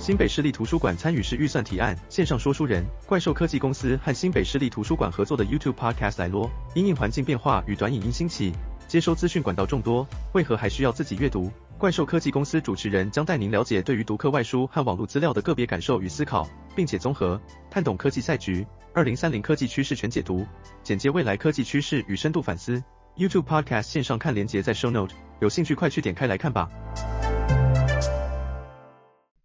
新北市立图书馆参与式预算提案，线上说书人怪兽科技公司和新北市立图书馆合作的 YouTube Podcast 来咯。因应环境变化与短影音兴起，接收资讯管道众多，为何还需要自己阅读？怪兽科技公司主持人将带您了解对于读课外书和网络资料的个别感受与思考，并且综合探懂科技赛局。二零三零科技趋势全解读，简介未来科技趋势与深度反思。YouTube Podcast 线上看连结在 Show Note，有兴趣快去点开来看吧。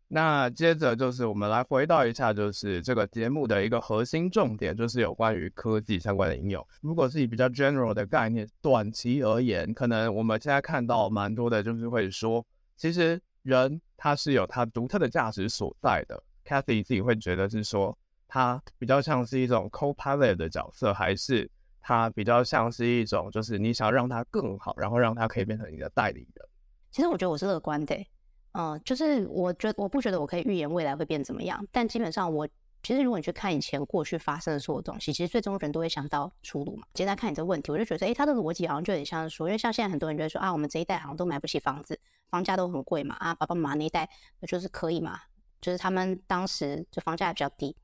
那接着就是我们来回到一下，就是这个节目的一个核心重点，就是有关于科技相关的应用。如果是以比较 general 的概念，短期而言，可能我们现在看到蛮多的，就是会说，其实人他是有他独特的价值所在的。Cathy 自己会觉得是说，他比较像是一种 co-pilot 的角色，还是他比较像是一种，就是你想让他更好，然后让他可以变成你的代理人？其实我觉得我是乐观的。嗯，就是我觉得我不觉得我可以预言未来会变怎么样，但基本上我其实如果你去看以前过去发生的所有东西，其实最终人都会想到出路嘛。现在看你这个问题，我就觉得，诶，他的逻辑好像就很像说，因为像现在很多人就会说啊，我们这一代好像都买不起房子，房价都很贵嘛，啊，爸爸妈妈那一代就是可以嘛，就是他们当时就房价也比较低，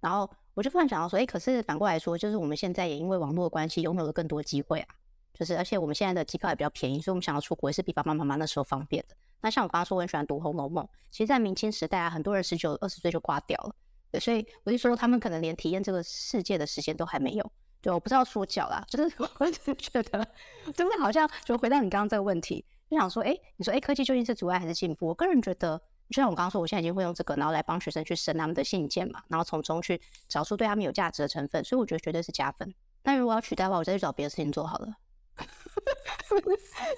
然后我就突然想到说，诶，可是反过来说，就是我们现在也因为网络的关系，拥有了更多机会啊，就是而且我们现在的机票也比较便宜，所以我们想要出国也是比爸爸妈妈那时候方便的。那像我刚刚说，我很喜欢读《红楼梦》。其实，在明清时代啊，很多人十九、二十岁就挂掉了。对，所以我就说，他们可能连体验这个世界的时间都还没有。对，我不知道说教啦，就是 我就觉得，真的好像就回到你刚刚这个问题，就想说，哎，你说，哎，科技究竟是阻碍还是进步？我个人觉得，就像我刚刚说，我现在已经会用这个，然后来帮学生去审他们的信件嘛，然后从中去找出对他们有价值的成分，所以我觉得绝对是加分。那如果要取代的话，我再去找别的事情做好了。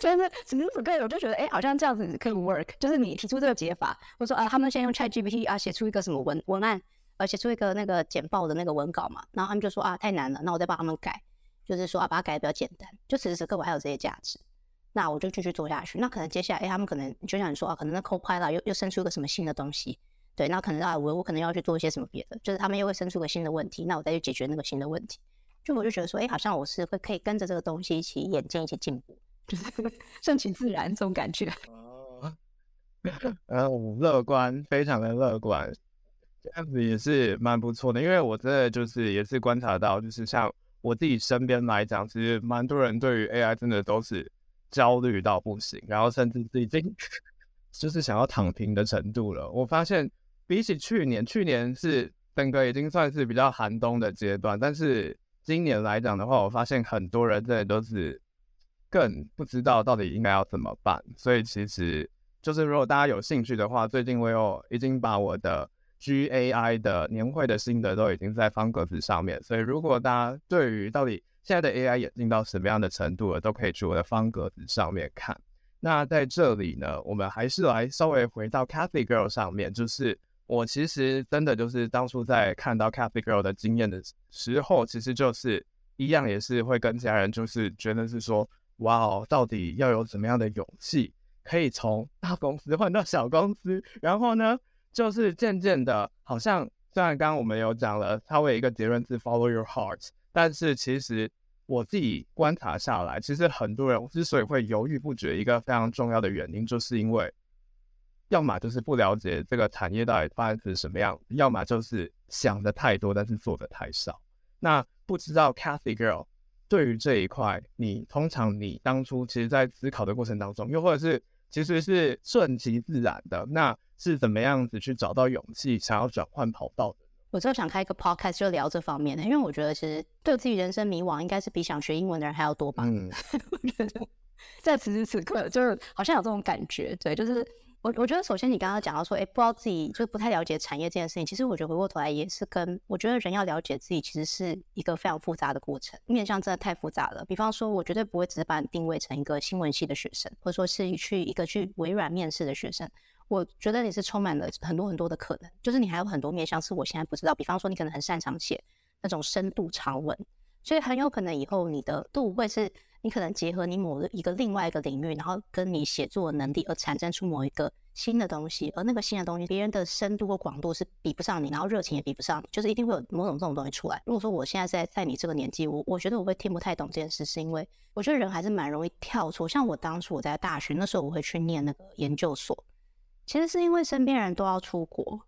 就是此时此刻，我就觉得哎、好像这样子可以 work。就是你提出这个解法，我说啊，他们先用 ChatGPT 啊，写出一个什么文文案，呃，写出一个那个简报的那个文稿嘛，然后他们就说啊，太难了，那我再帮他们改，就是说啊，把它改得比较简单。就此时此刻我还有这些价值，那我就继续做下去。那可能接下来，哎、他们可能就像你说啊，可能那 Copilot 又又生出一个什么新的东西，对，那可能啊，我我可能要去做一些什么别的，就是他们又会生出个新的问题，那我再去解决那个新的问题。就我就觉得说，哎、好像我是会可以跟着这个东西一起演进，一起进步，就是顺其自然这种感觉。哦，呃，我乐观，非常的乐观，这样子也是蛮不错的。因为我真的就是也是观察到，就是像我自己身边来讲，其实蛮多人对于 AI 真的都是焦虑到不行，然后甚至是已经 就是想要躺平的程度了。我发现比起去年，去年是整个已经算是比较寒冬的阶段，但是。今年来讲的话，我发现很多人真的都是更不知道到底应该要怎么办。所以其实就是如果大家有兴趣的话，最近我有已经把我的 GAI 的年会的心得都已经在方格子上面。所以如果大家对于到底现在的 AI 演进到什么样的程度了，都可以去我的方格子上面看。那在这里呢，我们还是来稍微回到 Cathy Girl 上面，就是。我其实真的就是当初在看到 Cathy Girl 的经验的时候，其实就是一样，也是会跟家人就是觉得是说，哇哦，到底要有怎么样的勇气，可以从大公司换到小公司，然后呢，就是渐渐的，好像虽然刚刚我们有讲了，它会一个结论是 Follow your heart，但是其实我自己观察下来，其实很多人之所以会犹豫不决，一个非常重要的原因，就是因为。要么就是不了解这个产业到底发展成什么样，要么就是想的太多，但是做的太少。那不知道 Cathy Girl 对于这一块，你通常你当初其实在思考的过程当中，又或者是其实是顺其自然的，那是怎么样子去找到勇气，想要转换跑道的？我就想开一个 podcast 就聊这方面的，因为我觉得其实对自己人生迷惘，应该是比想学英文的人还要多吧。嗯，我觉得 在此时此刻，就是好像有这种感觉，对，就是。我我觉得，首先你刚刚讲到说，哎，不知道自己就是不太了解产业这件事情。其实我觉得回过头来也是跟我觉得人要了解自己，其实是一个非常复杂的过程。面向真的太复杂了。比方说，我绝对不会只是把你定位成一个新闻系的学生，或者说是去一个去微软面试的学生。我觉得你是充满了很多很多的可能，就是你还有很多面向是我现在不知道。比方说，你可能很擅长写那种深度长文，所以很有可能以后你的度会是。你可能结合你某一个另外一个领域，然后跟你写作的能力而产生出某一个新的东西，而那个新的东西，别人的深度或广度是比不上你，然后热情也比不上你，就是一定会有某种这种东西出来。如果说我现在在在你这个年纪，我我觉得我会听不太懂这件事，是因为我觉得人还是蛮容易跳出。像我当初我在大学那时候，我会去念那个研究所，其实是因为身边人都要出国，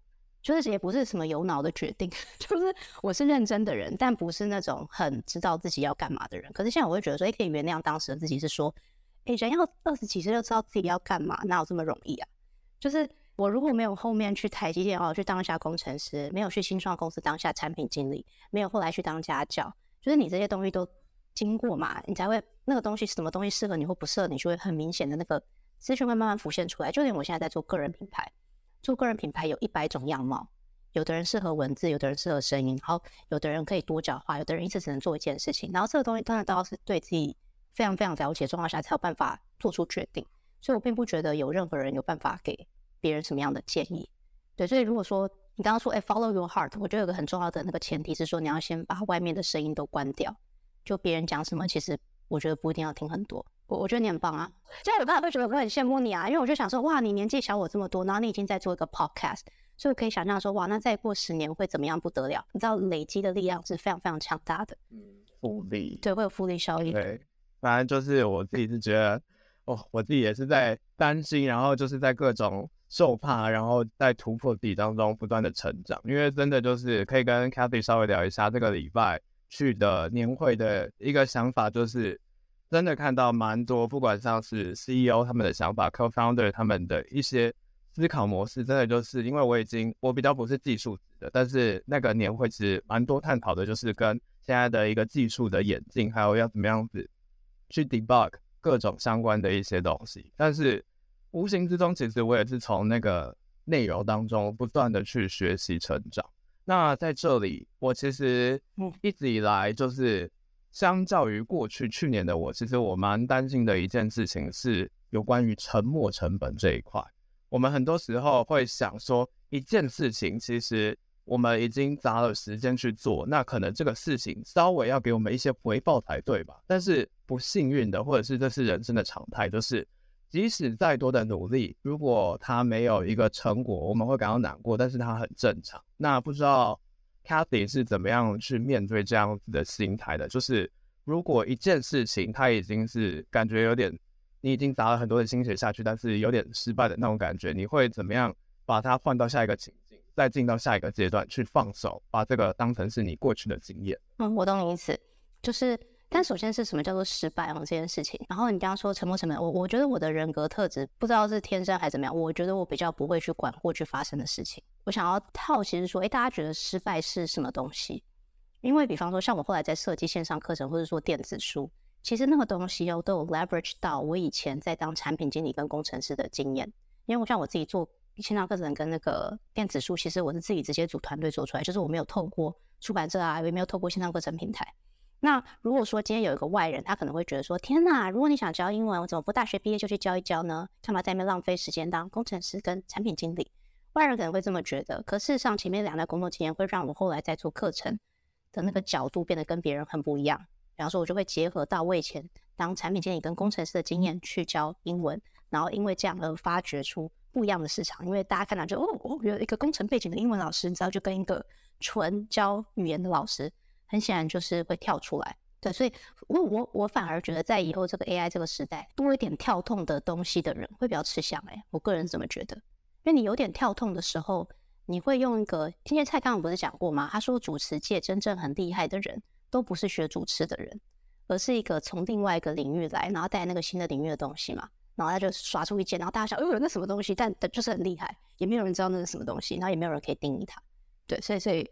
就是也不是什么有脑的决定，就是我是认真的人，但不是那种很知道自己要干嘛的人。可是现在我会觉得说，哎，可以原谅当时的自己，是说，哎，人要二十几岁就知道自己要干嘛，哪有这么容易啊？就是我如果没有后面去台积电哦，去当一下工程师，没有去新创公司当下产品经理，没有后来去当家教，就是你这些东西都经过嘛，你才会那个东西什么东西适合你或不适合你，就会很明显的那个资讯会慢慢浮现出来。就连我现在在做个人品牌，做个人品牌有一百种样貌，有的人适合文字，有的人适合声音，然后有的人可以多角化，有的人一次只能做一件事情。然后这个东西当然都要是对自己非常非常了解状况下才有办法做出决定。所以我并不觉得有任何人有办法给。别人什么样的建议？对，所以如果说你刚刚说，哎，follow your heart，我觉得有个很重要的那个前提是说，你要先把外面的声音都关掉。就别人讲什么，其实我觉得不一定要听很多。我我觉得你很棒啊，这样有办法会觉得我很羡慕你啊，因为我就想说，哇，你年纪小我这么多，然后你已经在做一个 podcast，所以可以想象说，哇，那再过十年会怎么样不得了？你知道累积的力量是非常非常强大的，嗯，复利，对，会有复利效应。对，反正就是我自己是觉得，哦，我自己也是在担心，然后就是在各种。受怕，然后在突破自己当中不断的成长，因为真的就是可以跟 Cathy 稍微聊一下这个礼拜去的年会的一个想法，就是真的看到蛮多，不管像是 CEO 他们的想法，Co-founder 他们的一些思考模式，真的就是因为我已经我比较不是技术的，但是那个年会其实蛮多探讨的，就是跟现在的一个技术的演进，还有要怎么样子去 debug 各种相关的一些东西，但是。无形之中，其实我也是从那个内容当中不断的去学习成长。那在这里，我其实一直以来就是相较于过去去年的我，其实我蛮担心的一件事情是有关于沉没成本这一块。我们很多时候会想说，一件事情其实我们已经砸了时间去做，那可能这个事情稍微要给我们一些回报才对吧？但是不幸运的，或者是这是人生的常态，就是。即使再多的努力，如果它没有一个成果，我们会感到难过，但是它很正常。那不知道 Cathy 是怎么样去面对这样子的心态的？就是如果一件事情他已经是感觉有点，你已经砸了很多的心血下去，但是有点失败的那种感觉，你会怎么样把它换到下一个情境，再进到下一个阶段去放手，把这个当成是你过去的经验？嗯，我懂你意思，就是。但首先是什么叫做失败哦，这件事情。然后你刚刚说沉没成本，我我觉得我的人格特质不知道是天生还是怎么样，我觉得我比较不会去管过去发生的事情。我想要好奇是说，诶，大家觉得失败是什么东西？因为比方说像我后来在设计线上课程或者说电子书，其实那个东西哦都有 leverage 到我以前在当产品经理跟工程师的经验。因为我像我自己做线上课程跟那个电子书，其实我是自己直接组团队做出来，就是我没有透过出版社啊，也没有透过线上课程平台。那如果说今天有一个外人，他可能会觉得说：天哪，如果你想教英文，我怎么不大学毕业就去教一教呢？干嘛在那边浪费时间当工程师跟产品经理？外人可能会这么觉得。可事实上，前面两段工作经验会让我后来在做课程的那个角度变得跟别人很不一样。比方说，我就会结合到我以前当产品经理跟工程师的经验去教英文，然后因为这样而发掘出不一样的市场。因为大家看到就哦，哦，有一个工程背景的英文老师，你知道，就跟一个纯教语言的老师。很显然就是会跳出来，对，所以我我我反而觉得在以后这个 AI 这个时代，多一点跳痛的东西的人会比较吃香哎，我个人怎么觉得？因为你有点跳痛的时候，你会用一个，今天蔡康永不是讲过吗？他说主持界真正很厉害的人都不是学主持的人，而是一个从另外一个领域来，然后带那个新的领域的东西嘛，然后他就耍出一件，然后大家想，哎呦，那什么东西？但就是很厉害，也没有人知道那是什么东西，然后也没有人可以定义它，对，所以所以。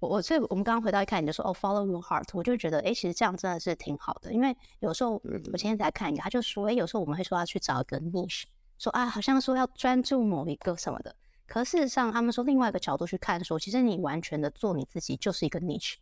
我我所以，我们刚刚回到一看，你就说哦，follow your heart，我就觉得，哎，其实这样真的是挺好的。因为有时候我今天在看一个，他就说，哎，有时候我们会说要去找一个 niche，说啊，好像说要专注某一个什么的。可事实上，他们说另外一个角度去看，说其实你完全的做你自己就是一个 niche，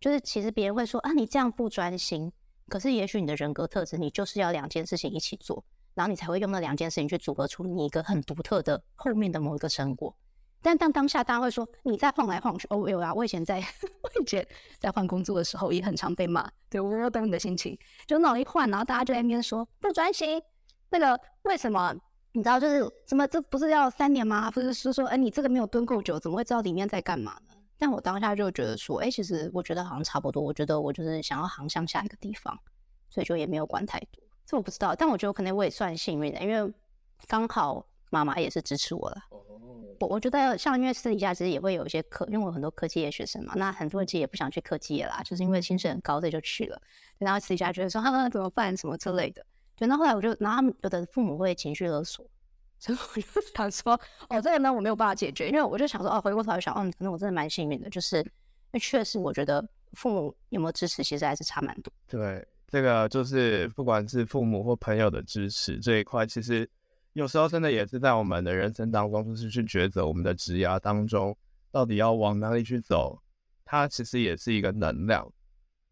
就是其实别人会说啊，你这样不专心。可是也许你的人格特质，你就是要两件事情一起做，然后你才会用那两件事情去组合出你一个很独特的后面的某一个成果。但当当下大家会说你在晃来晃去，哦，有啊，我以前在 我以前在换工作的时候也很常被骂，对，我懂你的心情，就那一换，然后大家就在那边说不专心，那个为什么？你知道就是什么？这不是要三年吗？不是是说，哎，你这个没有蹲够久，怎么会知道里面在干嘛呢？但我当下就觉得说，哎，其实我觉得好像差不多，我觉得我就是想要航向下一个地方，所以就也没有管太多。这我不知道，但我觉得可能我也算幸运的，因为刚好。妈妈也是支持我了。我我觉得像因为私底下其实也会有一些科，因为我有很多科技业学生嘛，那很多人其实也不想去科技业啦，就是因为薪水很高，所以就去了。然后私底下觉得说，哈、啊、怎么办什么之类的。对，那后来我就，然后有的父母会情绪勒索，所以我就想说，哦，这个呢我没有办法解决，因为我就想说，哦，回过头来想，哦，可能我真的蛮幸运的，就是因为确实我觉得父母有没有支持，其实还是差蛮多。对，这个就是不管是父母或朋友的支持这一块，其实。有时候真的也是在我们的人生当中，就是去抉择我们的职涯当中，到底要往哪里去走，它其实也是一个能量。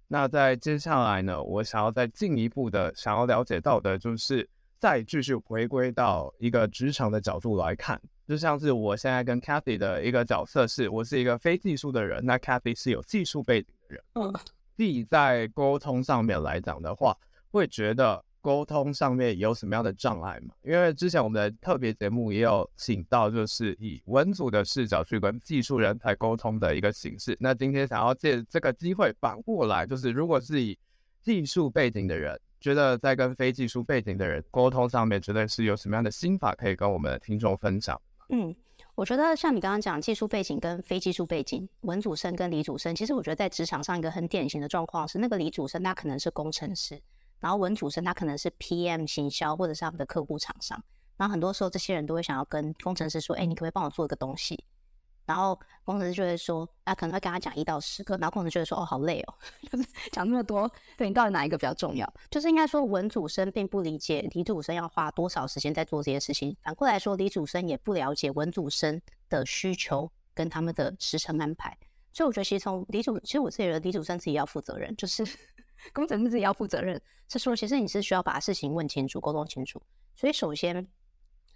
那在接下来呢，我想要再进一步的想要了解到的，就是再继续回归到一个职场的角度来看，就像是我现在跟 Cathy 的一个角色是，我是一个非技术的人，那 Cathy 是有技术背景的人，嗯，自己在沟通上面来讲的话，会觉得。沟通上面有什么样的障碍吗？因为之前我们的特别节目也有请到，就是以文组的视角去跟技术人才沟通的一个形式。那今天想要借这个机会反过来，就是如果是以技术背景的人，觉得在跟非技术背景的人沟通上面，觉得是有什么样的心法可以跟我们的听众分享？嗯，我觉得像你刚刚讲技术背景跟非技术背景，文组生跟理组生，其实我觉得在职场上一个很典型的状况是，那个理组生他可能是工程师。然后文主生他可能是 PM 行销或者是他们的客户厂商，然后很多时候这些人都会想要跟工程师说，哎，你可不可以帮我做一个东西？然后工程师就会说，啊，可能会跟他讲一到十个，然后工程师就会说，哦，好累哦，讲那么多，对你到底哪一个比较重要？就是应该说文主生并不理解李主生要花多少时间在做这些事情，反过来说，李主生也不了解文主生的需求跟他们的时程安排，所以我觉得其实从李主，其实我自己觉得李主生自己要负责任，就是。工程师自己要负责任，是说其实你是需要把事情问清楚、沟通清楚。所以首先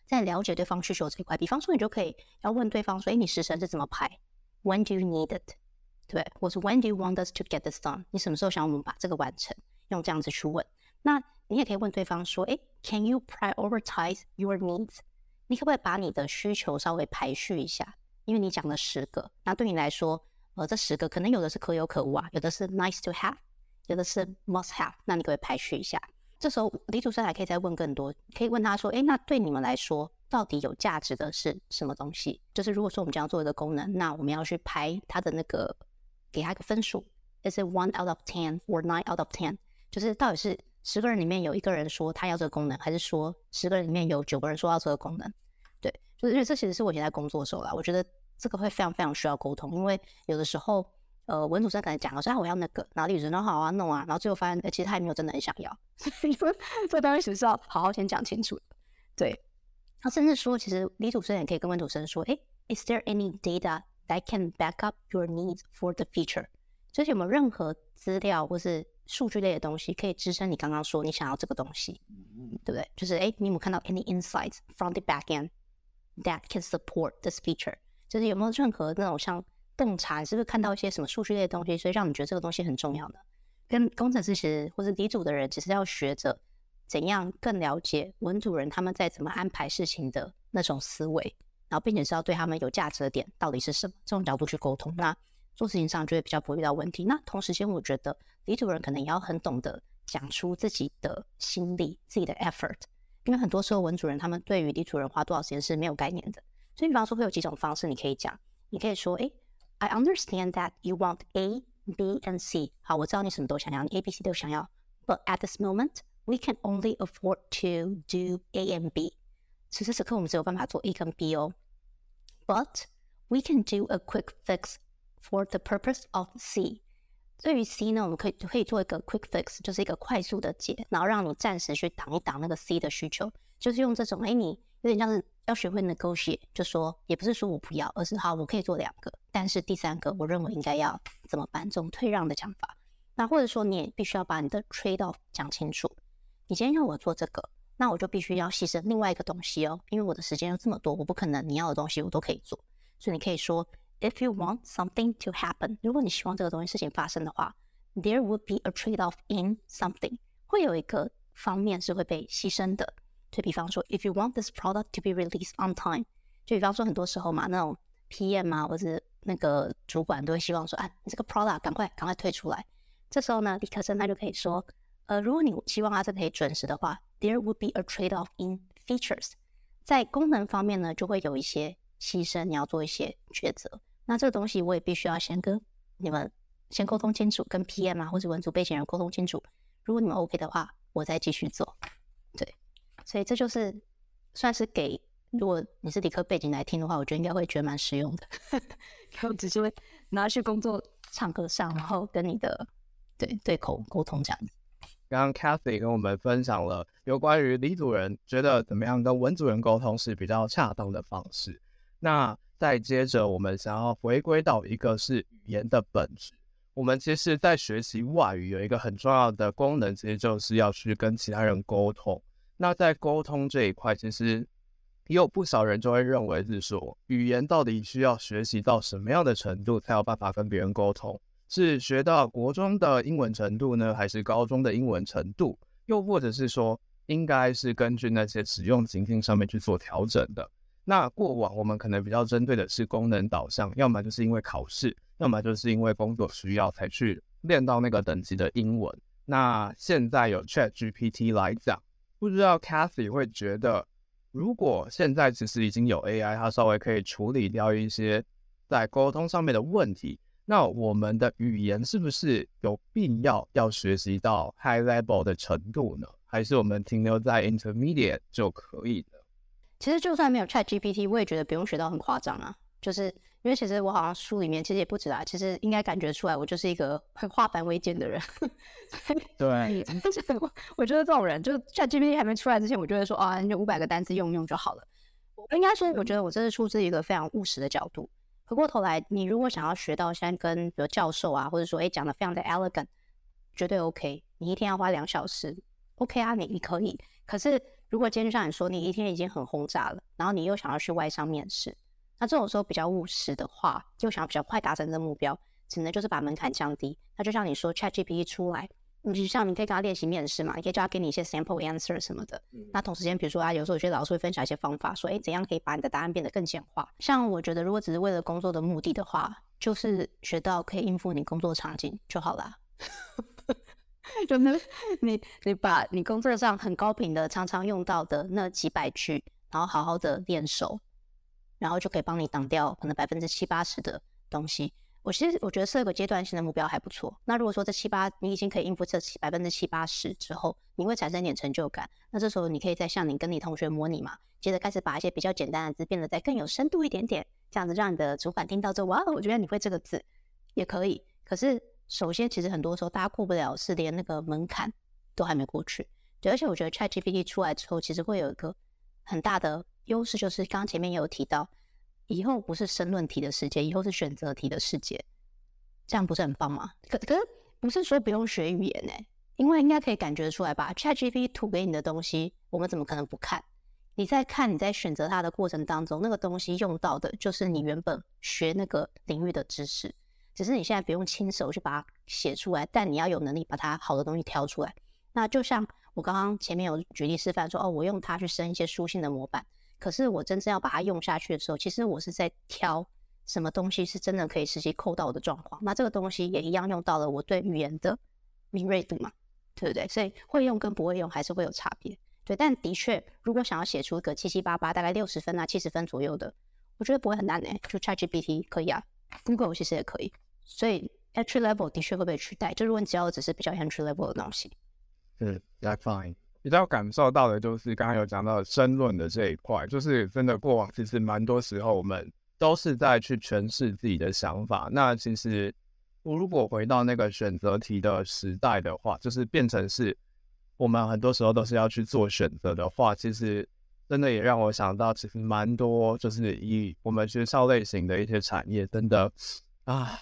在了解对方需求这一块，比方说你就可以要问对方说：“哎，你时程是怎么排？When do you need it？对，或是 When do you want us to get this done？你什么时候想我们把这个完成？用这样子去问。那你也可以问对方说：“哎，Can you prioritize your needs？你可不可以把你的需求稍微排序一下？因为你讲了十个，那对你来说，呃，这十个可能有的是可有可无啊，有的是 nice to have。”觉得是 must have，那你可以排序一下。这时候李主持人还可以再问更多，可以问他说：“诶，那对你们来说，到底有价值的是什么东西？就是如果说我们将要做一个功能，那我们要去排它的那个，给他一个分数，is it one out of ten or nine out of ten？就是到底是十个人里面有一个人说他要这个功能，还是说十个人里面有九个人说要这个功能？对，就是因为这其实是我以前在工作的时候啦，我觉得这个会非常非常需要沟通，因为有的时候。呃，文组生可能讲了说，啊，我要那个，然后理组生说好啊，弄啊，然后最后发现，欸，其实他也没有真的很想要。所以说，这个东西是要好好先讲清楚。对，他甚至说，其实李主生也可以跟文组生说，欸，Is there any data that can back up your needs for the future？就是有没有任何资料或是数据类的东西可以支撑你刚刚说你想要这个东西，对不对？就是欸，你有没有看到 any insights from the back end that can support this feature？就是有没有任何那种像。洞察，你是不是看到一些什么数据类的东西，所以让你觉得这个东西很重要呢？跟工程师其实或是理组的人，其实要学着怎样更了解文组人他们在怎么安排事情的那种思维，然后并且是要对他们有价值的点到底是什么，这种角度去沟通，那做事情上就会比较不会遇到问题。那同时间，我觉得理组人可能也要很懂得讲出自己的心力、自己的 effort，因为很多时候文组人他们对于理组人花多少时间是没有概念的。所以，比方说会有几种方式你可以讲，你可以说，诶。I understand that you want A, B, and C。好，我知道你什么都想要，你 A、B、C 都想要。But at this moment, we can only afford to do A and B。此时此刻，我们只有办法做 A 跟 B 哦。But we can do a quick fix for the purpose of C。 对于 C 呢，我们可以可以做一个 quick fix，就是一个快速的解，然后让你暂时去挡一挡那个 C 的需求，就是用这种，哎，你有点像是。要学会 negotiate，就说也不是说我不要，而是好，我可以做两个，但是第三个我认为应该要怎么办？这种退让的讲法。那或者说你也必须要把你的 trade off 讲清楚。你今天要我做这个，那我就必须要牺牲另外一个东西哦，因为我的时间有这么多，我不可能你要的东西我都可以做。所以你可以说，if you want something to happen，如果你希望这个东西事情发生的话，there would be a trade off in something，会有一个方面是会被牺牲的。就比方说，if you want this product to be released on time，就比方说很多时候嘛，那种 PM 啊，或者那个主管都会希望说，啊，你这个 product 赶快赶快推出来。这时候呢，理科生他就可以说，呃，如果你希望它是可以准时的话，there would be a trade-off in features，在功能方面呢，就会有一些牺牲，你要做一些抉择。那这个东西我也必须要先跟你们先沟通清楚，跟 PM 啊或者文组背景人沟通清楚。如果你们 OK 的话，我再继续做。对，所以这就是算是给，如果你是理科背景来听的话，我觉得应该会觉得蛮实用的。然后只是会拿去工作场合上，然后跟你的对对口沟通这样子。刚刚 Cathy 跟我们分享了有关于李主人觉得怎么样跟文组人沟通是比较恰当的方式。那再接着，我们想要回归到一个是语言的本质。我们其实，在学习外语有一个很重要的功能，其实就是要去跟其他人沟通。那在沟通这一块，其实也有不少人就会认为是说，语言到底需要学习到什么样的程度才有办法跟别人沟通？是学到国中的英文程度呢，还是高中的英文程度？又或者是说，应该是根据那些使用情境上面去做调整的？那过往我们可能比较针对的是功能导向，要么就是因为考试，要么就是因为工作需要才去练到那个等级的英文。那现在有 ChatGPT 来讲，不知道 Cathy 会觉得，如果现在其实已经有 AI，它稍微可以处理掉一些在沟通上面的问题，那我们的语言是不是有必要要学习到 High Level 的程度呢？还是我们停留在 Intermediate 就可以了？其实就算没有 Chat GPT，我也觉得不用学到很夸张啊。就是因为其实我好像书里面其实也不止啊，其实应该感觉出来，我就是一个很化繁为简的人。对，就 是我我觉得这种人，就 Chat GPT 还没出来之前，我就会说啊，你就五百个单词用用就好了。我应该说，我觉得我这是出自一个非常务实的角度。回过头来，你如果想要学到现在跟比如教授啊，或者说哎讲的非常的 elegant，绝对 OK。你一天要花两小时，OK 啊，你你可以。可是。如果今天就像你说，你一天已经很轰炸了，然后你又想要去外商面试，那这种时候比较务实的话，就想要比较快达成这个目标，只能就是把门槛降低。那就像你说，ChatGPT 出来，你就像你可以跟他练习面试嘛，你可以叫他给你一些 sample answer 什么的。那同时间，比如说啊，有时候有些老师会分享一些方法，说，诶，怎样可以把你的答案变得更简化？像我觉得，如果只是为了工作的目的的话，就是学到可以应付你工作场景就好了。就那，你你把你工作上很高频的、常常用到的那几百句，然后好好的练熟，然后就可以帮你挡掉可能百分之七八十的东西。我其实我觉得设个阶段性的目标还不错。那如果说这七八你已经可以应付这七百分之七八十之后，你会产生一点成就感。那这时候你可以再向你跟你同学模拟嘛，接着开始把一些比较简单的字变得再更有深度一点点，这样子让你的主管听到之后，哇，我觉得你会这个字也可以。可是。首先，其实很多时候大家过不了是连那个门槛都还没过去。对，而且我觉得 ChatGPT 出来之后，其实会有一个很大的优势，就是刚刚前面也有提到，以后不是申论题的世界，以后是选择题的世界，这样不是很棒吗？可可是不是说不用学语言呢？因为应该可以感觉出来吧，ChatGPT 吐给你的东西，我们怎么可能不看？你在看，你在选择它的过程当中，那个东西用到的就是你原本学那个领域的知识。只是你现在不用亲手去把它写出来，但你要有能力把它好的东西挑出来。那就像我刚刚前面有举例示范说，哦，我用它去生一些书信的模板。可是我真正要把它用下去的时候，其实我是在挑什么东西是真的可以实际扣到我的状况。那这个东西也一样用到了我对语言的敏锐度嘛，对不对？所以会用跟不会用还是会有差别。对，但的确，如果想要写出一个七七八八，大概六十分啊、七十分左右的，我觉得不会很难诶，就 ChatGPT 可以啊。Google 其实也可以，所以 entry level 的确会被取代。就如果你只要只是比较 entry level 的东西，嗯，that's fine。比较感受到的就是刚刚有讲到申论的这一块，就是真的过往其实蛮多时候我们都是在去诠释自己的想法。那其实我如果回到那个选择题的时代的话，就是变成是我们很多时候都是要去做选择的话，其实。真的也让我想到，其实蛮多，就是以我们学校类型的一些产业，真的啊，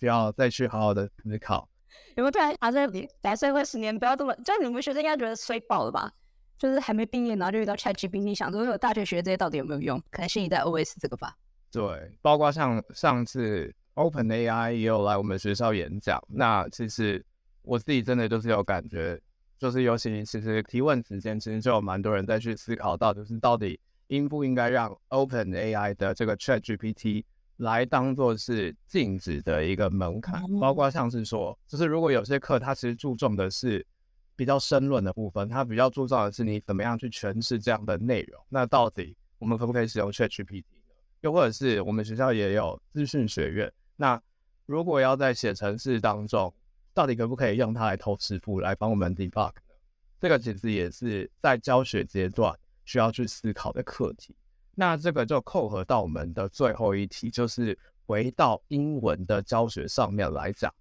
需要再去好好的思考。有没有突然啊？这来社会十年，不要这么，就你们学生应该觉得衰爆了吧？就是还没毕业，然后就遇到 ChatGPT，你想说有大学学这些到底有没有用？可能新一代 OS 这个吧。对，包括像上次 OpenAI 也有来我们学校演讲，那其实我自己真的就是有感觉。就是尤其其实提问时间，其实就有蛮多人在去思考到，就是到底应不应该让 OpenAI 的这个 ChatGPT 来当做是禁止的一个门槛，包括像是说，就是如果有些课它其实注重的是比较深论的部分，它比较注重的是你怎么样去诠释这样的内容。那到底我们可不可以使用 ChatGPT 呢？又或者是我们学校也有资讯学院，那如果要在写程式当中，到底可不可以用它来偷师傅来帮我们 debug 呢？这个其实也是在教学阶段需要去思考的课题。那这个就扣合到我们的最后一题，就是回到英文的教学上面来讲。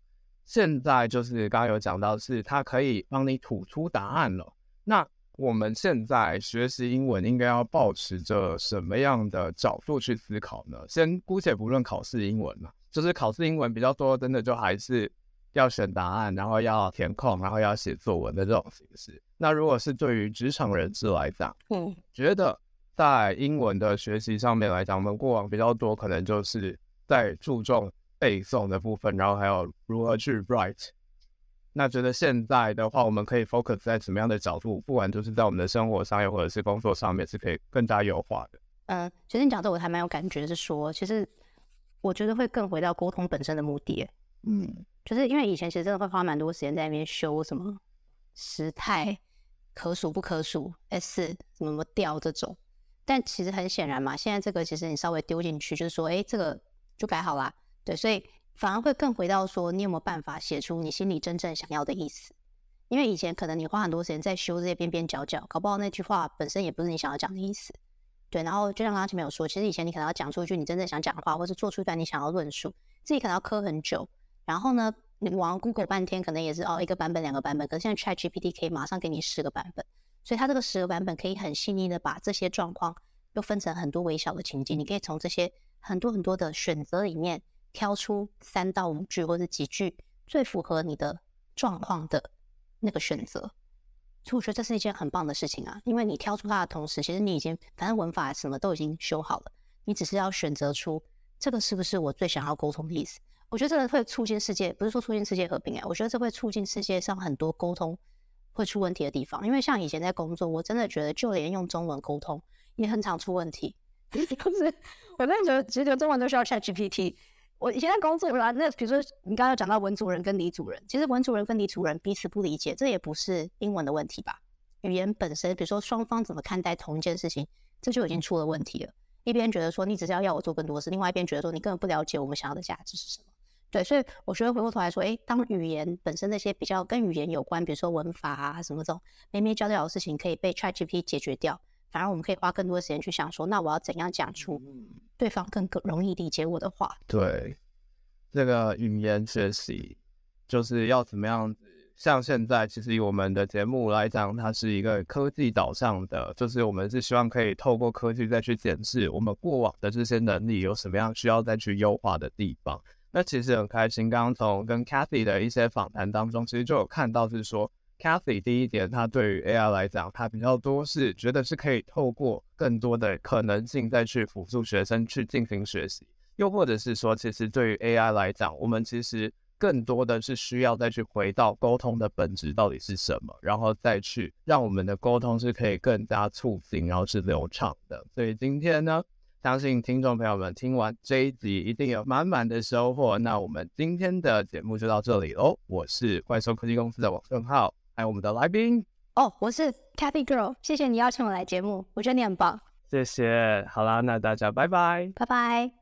现在就是刚刚有讲到，是它可以帮你吐出答案了。那我们现在学习英文应该要保持着什么样的角度去思考呢？先姑且不论考试英文了，就是考试英文比较多，真的就还是要选答案，然后要填空，然后要写作文的这种形式。那如果是对于职场人士来讲，嗯，觉得在英文的学习上面来讲，我们过往比较多可能就是在注重。背诵的部分，然后还有如何去 write。那觉得现在的话，我们可以 focus 在什么样的角度？不管就是在我们的生活上，又或者是工作上面，是可以更加优化的。嗯、呃，其实你讲的我还蛮有感觉，是说，其实我觉得会更回到沟通本身的目的。嗯，就是因为以前其实真的会花蛮多时间在那边修什么时态、可数不可数、S 什么什么调这种，但其实很显然嘛，现在这个其实你稍微丢进去，就是说，哎，这个就改好啦。对，所以反而会更回到说，你有没有办法写出你心里真正想要的意思？因为以前可能你花很多时间在修这些边边角角，搞不好那句话本身也不是你想要讲的意思。对，然后就像刚刚前面有说，其实以前你可能要讲出一句你真正想讲的话，或是做出一段你想要论述，自己可能要磕很久。然后呢，你往 Google 半天，可能也是哦一个版本、两个版本。可是现在 ChatGPT 可以马上给你十个版本，所以它这个十个版本可以很细腻的把这些状况又分成很多微小的情境，你可以从这些很多很多的选择里面。挑出三到五句或者几句最符合你的状况的那个选择，所以我觉得这是一件很棒的事情啊！因为你挑出它的同时，其实你已经反正文法什么都已经修好了，你只是要选择出这个是不是我最想要沟通的意思。我觉得这个会促进世界，不是说促进世界和平哎，我觉得这会促进世界上很多沟通会出问题的地方。因为像以前在工作，我真的觉得就连用中文沟通也很常出问题。就是我真的觉得，其实中文都需要 ChatGPT。我以前在工作，那比如说你刚刚讲到文主人跟李主人，其实文主人跟李主人彼此不理解，这也不是英文的问题吧？语言本身，比如说双方怎么看待同一件事情，这就已经出了问题了。一边觉得说你只是要要我做更多事，另外一边觉得说你根本不了解我们想要的价值是什么。对，所以我觉得回过头来说，诶，当语言本身那些比较跟语言有关，比如说文法啊什么这种没没交掉的事情，可以被 ChatGPT 解决掉。反而我们可以花更多的时间去想说，那我要怎样讲出对方更更容易理解我的话？对，这个语言学习就是要怎么样子？像现在，其实以我们的节目来讲，它是一个科技导向的，就是我们是希望可以透过科技再去检视我们过往的这些能力有什么样需要再去优化的地方。那其实很开心，刚刚从跟 Cathy 的一些访谈当中，其实就有看到是说。Cathy 第一点，他对于 AI 来讲，他比较多是觉得是可以透过更多的可能性再去辅助学生去进行学习，又或者是说，其实对于 AI 来讲，我们其实更多的是需要再去回到沟通的本质到底是什么，然后再去让我们的沟通是可以更加促进，然后是流畅的。所以今天呢，相信听众朋友们听完这一集一定有满满的收获。那我们今天的节目就到这里喽，我是怪兽科技公司的王正浩。还有我们的来宾哦，我是 Cathy Girl，谢谢你邀请我来节目，我觉得你很棒，谢谢。好啦，那大家拜拜，拜拜。